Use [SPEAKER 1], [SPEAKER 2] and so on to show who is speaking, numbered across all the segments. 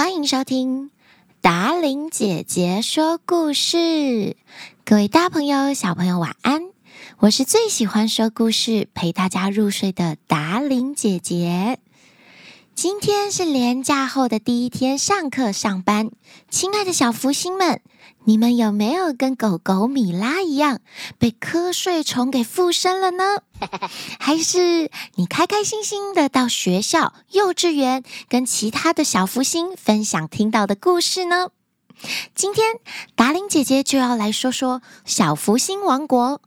[SPEAKER 1] 欢迎收听达玲姐姐说故事。各位大朋友、小朋友，晚安！我是最喜欢说故事、陪大家入睡的达玲姐姐。今天是连假后的第一天上课上班，亲爱的小福星们。你们有没有跟狗狗米拉一样被瞌睡虫给附身了呢？还是你开开心心的到学校、幼稚园跟其他的小福星分享听到的故事呢？今天达玲姐姐就要来说说小福星王国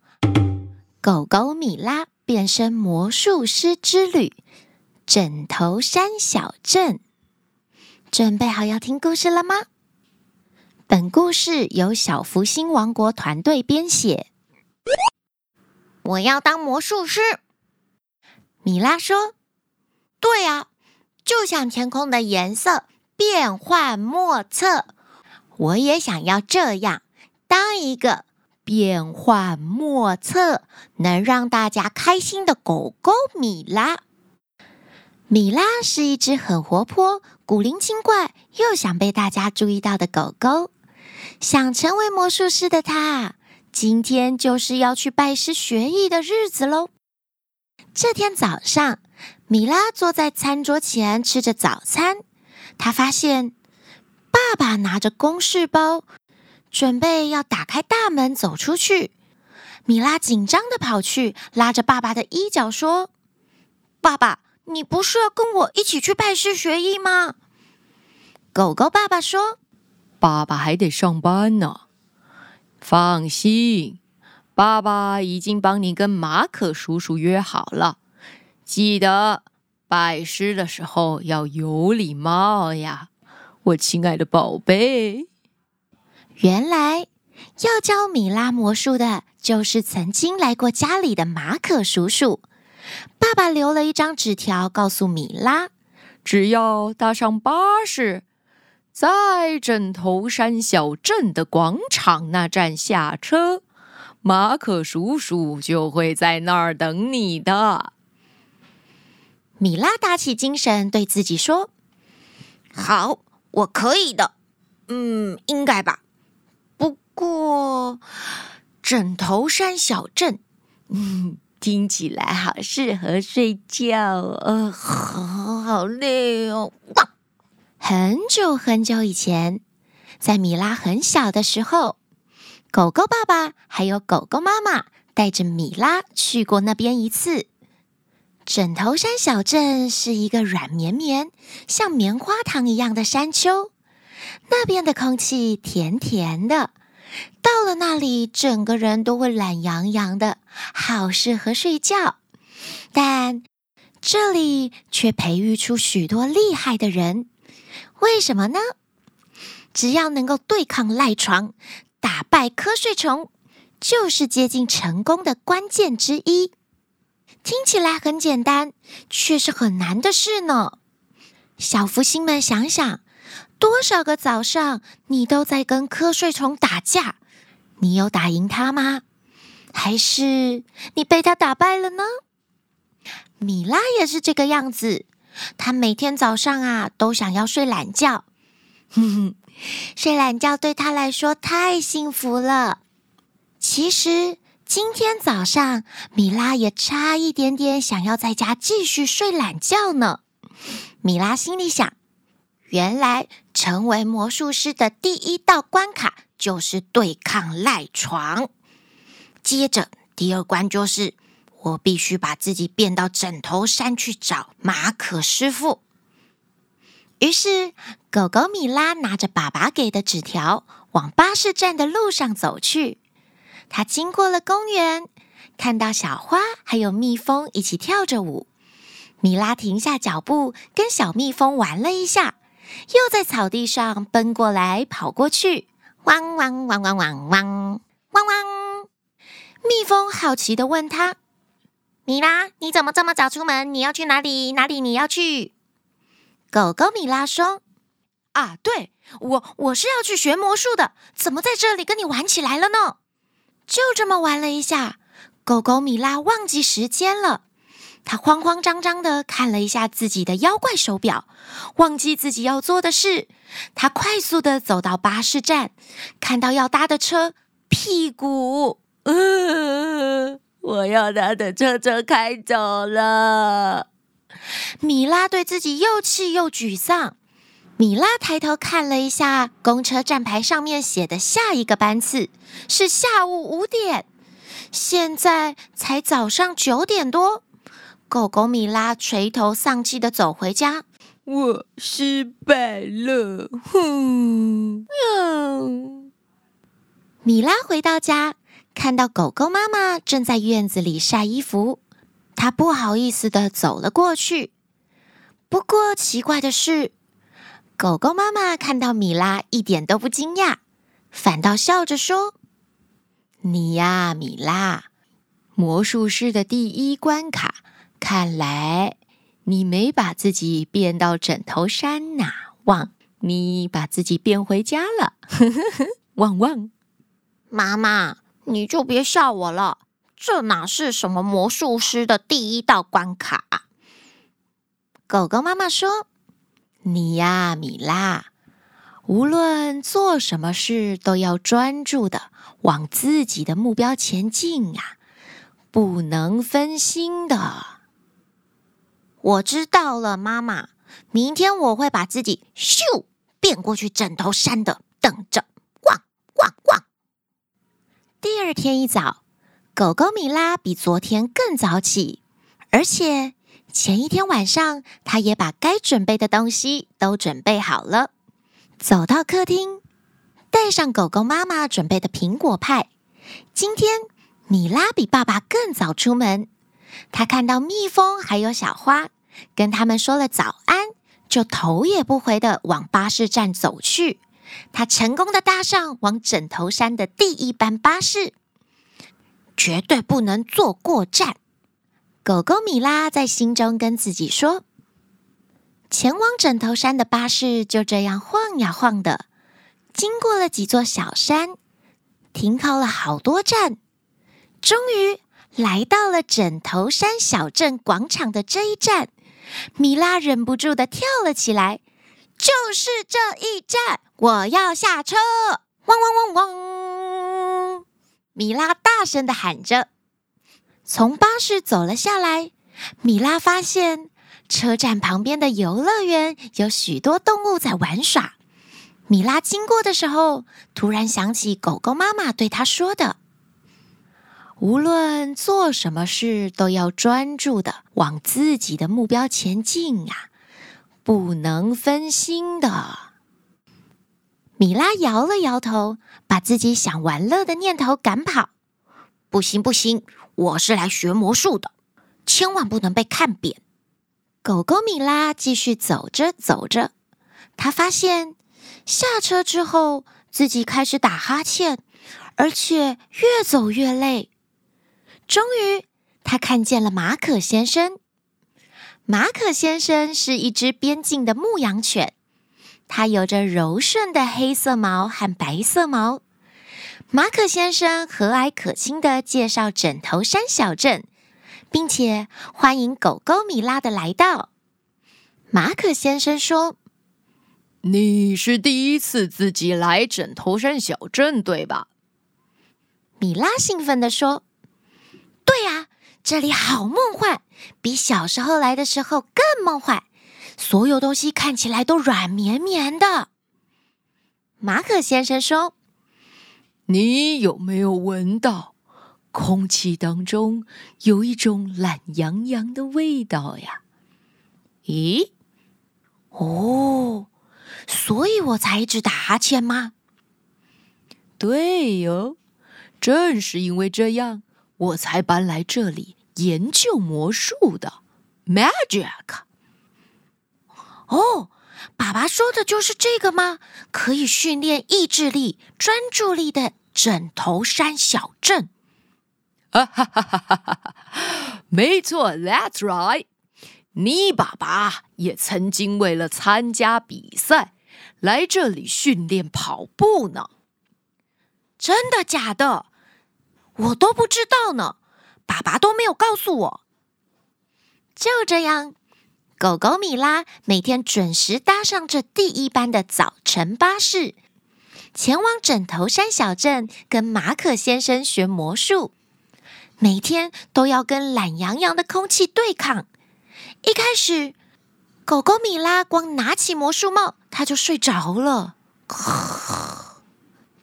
[SPEAKER 1] 狗狗米拉变身魔术师之旅——枕头山小镇。准备好要听故事了吗？本故事由小福星王国团队编写。我要当魔术师，米拉说：“对啊，就像天空的颜色变幻莫测，我也想要这样，当一个变幻莫测、能让大家开心的狗狗米拉。”米拉是一只很活泼、古灵精怪又想被大家注意到的狗狗。想成为魔术师的他，今天就是要去拜师学艺的日子喽。这天早上，米拉坐在餐桌前吃着早餐，她发现爸爸拿着公事包，准备要打开大门走出去。米拉紧张地跑去，拉着爸爸的衣角说：“爸爸，你不是要跟我一起去拜师学艺吗？”狗狗爸爸说。
[SPEAKER 2] 爸爸还得上班呢。放心，爸爸已经帮你跟马可叔叔约好了。记得拜师的时候要有礼貌呀，我亲爱的宝贝。
[SPEAKER 1] 原来要教米拉魔术的，就是曾经来过家里的马可叔叔。爸爸留了一张纸条，告诉米拉，
[SPEAKER 2] 只要搭上巴士。在枕头山小镇的广场那站下车，马可叔叔就会在那儿等你的。
[SPEAKER 1] 米拉打起精神，对自己说：“好，我可以的。嗯，应该吧。不过，枕头山小镇，嗯，听起来好适合睡觉。呃，好好累哦。”很久很久以前，在米拉很小的时候，狗狗爸爸还有狗狗妈妈带着米拉去过那边一次。枕头山小镇是一个软绵绵、像棉花糖一样的山丘，那边的空气甜甜的，到了那里，整个人都会懒洋洋的，好适合睡觉。但这里却培育出许多厉害的人。为什么呢？只要能够对抗赖床、打败瞌睡虫，就是接近成功的关键之一。听起来很简单，却是很难的事呢。小福星们，想想，多少个早上你都在跟瞌睡虫打架，你有打赢他吗？还是你被他打败了呢？米拉也是这个样子。他每天早上啊，都想要睡懒觉，哼哼，睡懒觉对他来说太幸福了。其实今天早上，米拉也差一点点想要在家继续睡懒觉呢。米拉心里想：原来成为魔术师的第一道关卡就是对抗赖床，接着第二关就是。我必须把自己变到枕头山去找马可师傅。于是，狗狗米拉拿着爸爸给的纸条，往巴士站的路上走去。他经过了公园，看到小花还有蜜蜂一起跳着舞。米拉停下脚步，跟小蜜蜂玩了一下，又在草地上奔过来跑过去，汪汪汪汪汪汪汪汪！蜜蜂好奇的问他。米拉，你怎么这么早出门？你要去哪里？哪里你要去？狗狗米拉说：“啊，对，我我是要去学魔术的，怎么在这里跟你玩起来了呢？”就这么玩了一下，狗狗米拉忘记时间了。他慌慌张张的看了一下自己的妖怪手表，忘记自己要做的事。他快速的走到巴士站，看到要搭的车，屁股，呃，我要搭的车车开走了。米拉对自己又气又沮丧。米拉抬头看了一下公车站牌上面写的下一个班次是下午五点，现在才早上九点多。狗狗米拉垂头丧气的走回家，我失败了，哼！米拉回到家，看到狗狗妈妈正在院子里晒衣服，她不好意思的走了过去。不过奇怪的是，狗狗妈妈看到米拉一点都不惊讶，反倒笑着说：“你呀，米拉，魔术师的第一关卡。”看来你没把自己变到枕头山呐，汪！你把自己变回家了，呵呵呵，汪汪！妈妈，你就别笑我了，这哪是什么魔术师的第一道关卡？狗狗妈妈说：“你呀，米拉，无论做什么事都要专注的往自己的目标前进呀，不能分心的。”我知道了，妈妈。明天我会把自己咻变过去枕头山的，等着，汪汪汪！第二天一早，狗狗米拉比昨天更早起，而且前一天晚上，它也把该准备的东西都准备好了。走到客厅，带上狗狗妈妈准备的苹果派。今天米拉比爸爸更早出门。他看到蜜蜂还有小花，跟他们说了早安，就头也不回的往巴士站走去。他成功的搭上往枕头山的第一班巴士，绝对不能坐过站。狗狗米拉在心中跟自己说：“前往枕头山的巴士就这样晃呀晃的，经过了几座小山，停靠了好多站，终于。”来到了枕头山小镇广场的这一站，米拉忍不住的跳了起来。就是这一站，我要下车！汪汪汪汪！米拉大声的喊着。从巴士走了下来，米拉发现车站旁边的游乐园有许多动物在玩耍。米拉经过的时候，突然想起狗狗妈妈对她说的。无论做什么事，都要专注的往自己的目标前进呀，不能分心的。米拉摇了摇头，把自己想玩乐的念头赶跑。不行不行，我是来学魔术的，千万不能被看扁。狗狗米拉继续走着走着，他发现下车之后，自己开始打哈欠，而且越走越累。终于，他看见了马可先生。马可先生是一只边境的牧羊犬，它有着柔顺的黑色毛和白色毛。马可先生和蔼可亲的介绍枕头山小镇，并且欢迎狗狗米拉的来到。马可先生说：“
[SPEAKER 2] 你是第一次自己来枕头山小镇，对吧？”
[SPEAKER 1] 米拉兴奋地说。对呀，这里好梦幻，比小时候来的时候更梦幻。所有东西看起来都软绵绵的。马可先生说：“
[SPEAKER 2] 你有没有闻到空气当中有一种懒洋洋的味道呀？”
[SPEAKER 1] 咦？哦，所以我才一直打哈欠吗？
[SPEAKER 2] 对哟，正是因为这样。我才搬来这里研究魔术的，Magic。
[SPEAKER 1] 哦，爸爸说的就是这个吗？可以训练意志力、专注力的枕头山小镇。
[SPEAKER 2] 哈哈哈哈哈哈！没错，That's right。你爸爸也曾经为了参加比赛来这里训练跑步呢。
[SPEAKER 1] 真的假的？我都不知道呢，爸爸都没有告诉我。就这样，狗狗米拉每天准时搭上这第一班的早晨巴士，前往枕头山小镇跟马可先生学魔术。每天都要跟懒洋洋的空气对抗。一开始，狗狗米拉光拿起魔术帽，它就睡着了。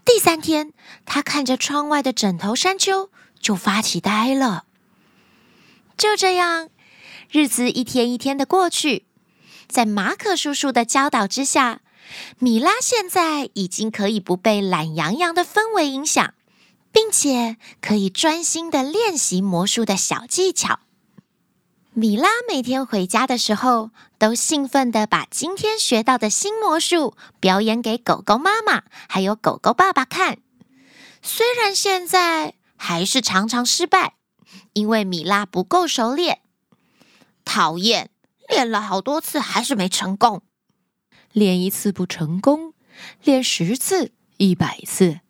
[SPEAKER 1] 第三天，他看着窗外的枕头山丘，就发起呆了。就这样，日子一天一天的过去，在马可叔叔的教导之下，米拉现在已经可以不被懒洋洋的氛围影响，并且可以专心的练习魔术的小技巧。米拉每天回家的时候，都兴奋地把今天学到的新魔术表演给狗狗妈妈还有狗狗爸爸看。虽然现在还是常常失败，因为米拉不够熟练。讨厌，练了好多次还是没成功。
[SPEAKER 2] 练一次不成功，练十次、一百次，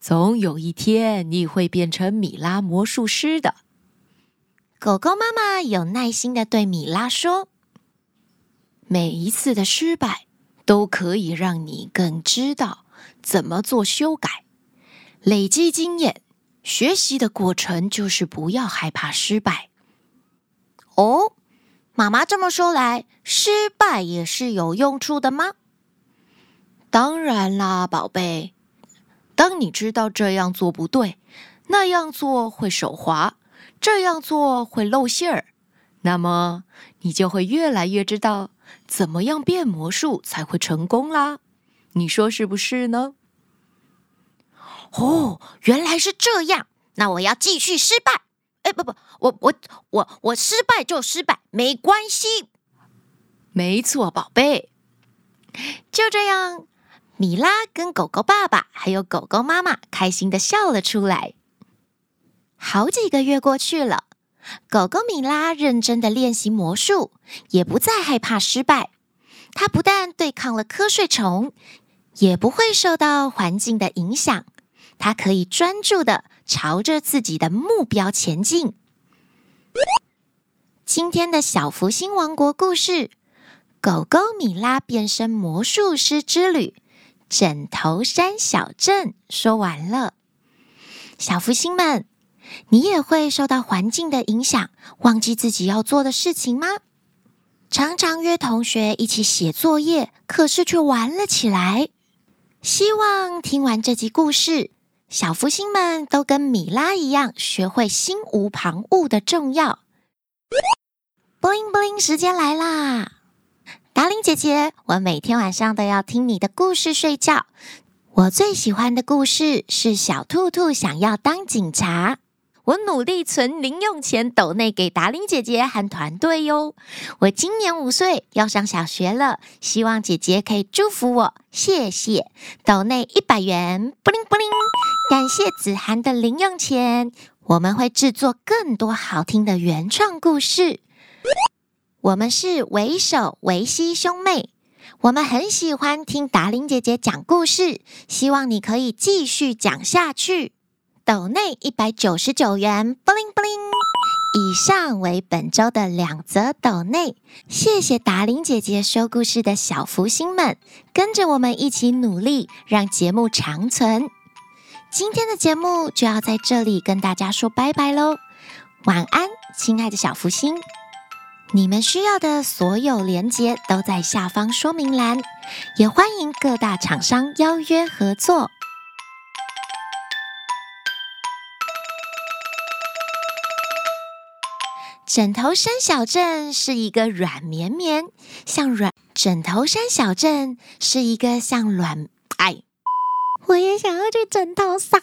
[SPEAKER 2] 总有一天你会变成米拉魔术师的。
[SPEAKER 1] 狗狗妈妈有耐心地对米拉说：“
[SPEAKER 2] 每一次的失败都可以让你更知道怎么做修改，累积经验。学习的过程就是不要害怕失败。”
[SPEAKER 1] 哦，妈妈这么说来，失败也是有用处的吗？
[SPEAKER 2] 当然啦，宝贝。当你知道这样做不对，那样做会手滑。这样做会露馅儿，那么你就会越来越知道怎么样变魔术才会成功啦。你说是不是呢？
[SPEAKER 1] 哦，原来是这样。那我要继续失败。哎，不不，我我我我失败就失败，没关系。
[SPEAKER 2] 没错，宝贝。
[SPEAKER 1] 就这样，米拉跟狗狗爸爸还有狗狗妈妈开心的笑了出来。好几个月过去了，狗狗米拉认真的练习魔术，也不再害怕失败。它不但对抗了瞌睡虫，也不会受到环境的影响。它可以专注的朝着自己的目标前进。今天的小福星王国故事：狗狗米拉变身魔术师之旅——枕头山小镇，说完了。小福星们。你也会受到环境的影响，忘记自己要做的事情吗？常常约同学一起写作业，可是却玩了起来。希望听完这集故事，小福星们都跟米拉一样，学会心无旁骛的重要。布灵布灵，时间来啦！达令姐姐，我每天晚上都要听你的故事睡觉。我最喜欢的故事是小兔兔想要当警察。我努力存零用钱，抖内给达伶姐姐和团队哟。我今年五岁，要上小学了，希望姐姐可以祝福我，谢谢。抖内一百元，布灵布灵，感谢子涵的零用钱。我们会制作更多好听的原创故事。我们是维手维西兄妹，我们很喜欢听达伶姐姐讲故事，希望你可以继续讲下去。斗内一百九十九元，布灵布灵。以上为本周的两则斗内，谢谢达玲姐姐说故事的小福星们，跟着我们一起努力，让节目长存。今天的节目就要在这里跟大家说拜拜喽，晚安，亲爱的小福星。你们需要的所有连接都在下方说明栏，也欢迎各大厂商邀约合作。枕头山小镇是一个软绵绵，像软枕头山小镇是一个像软，哎，我也想要去枕头山。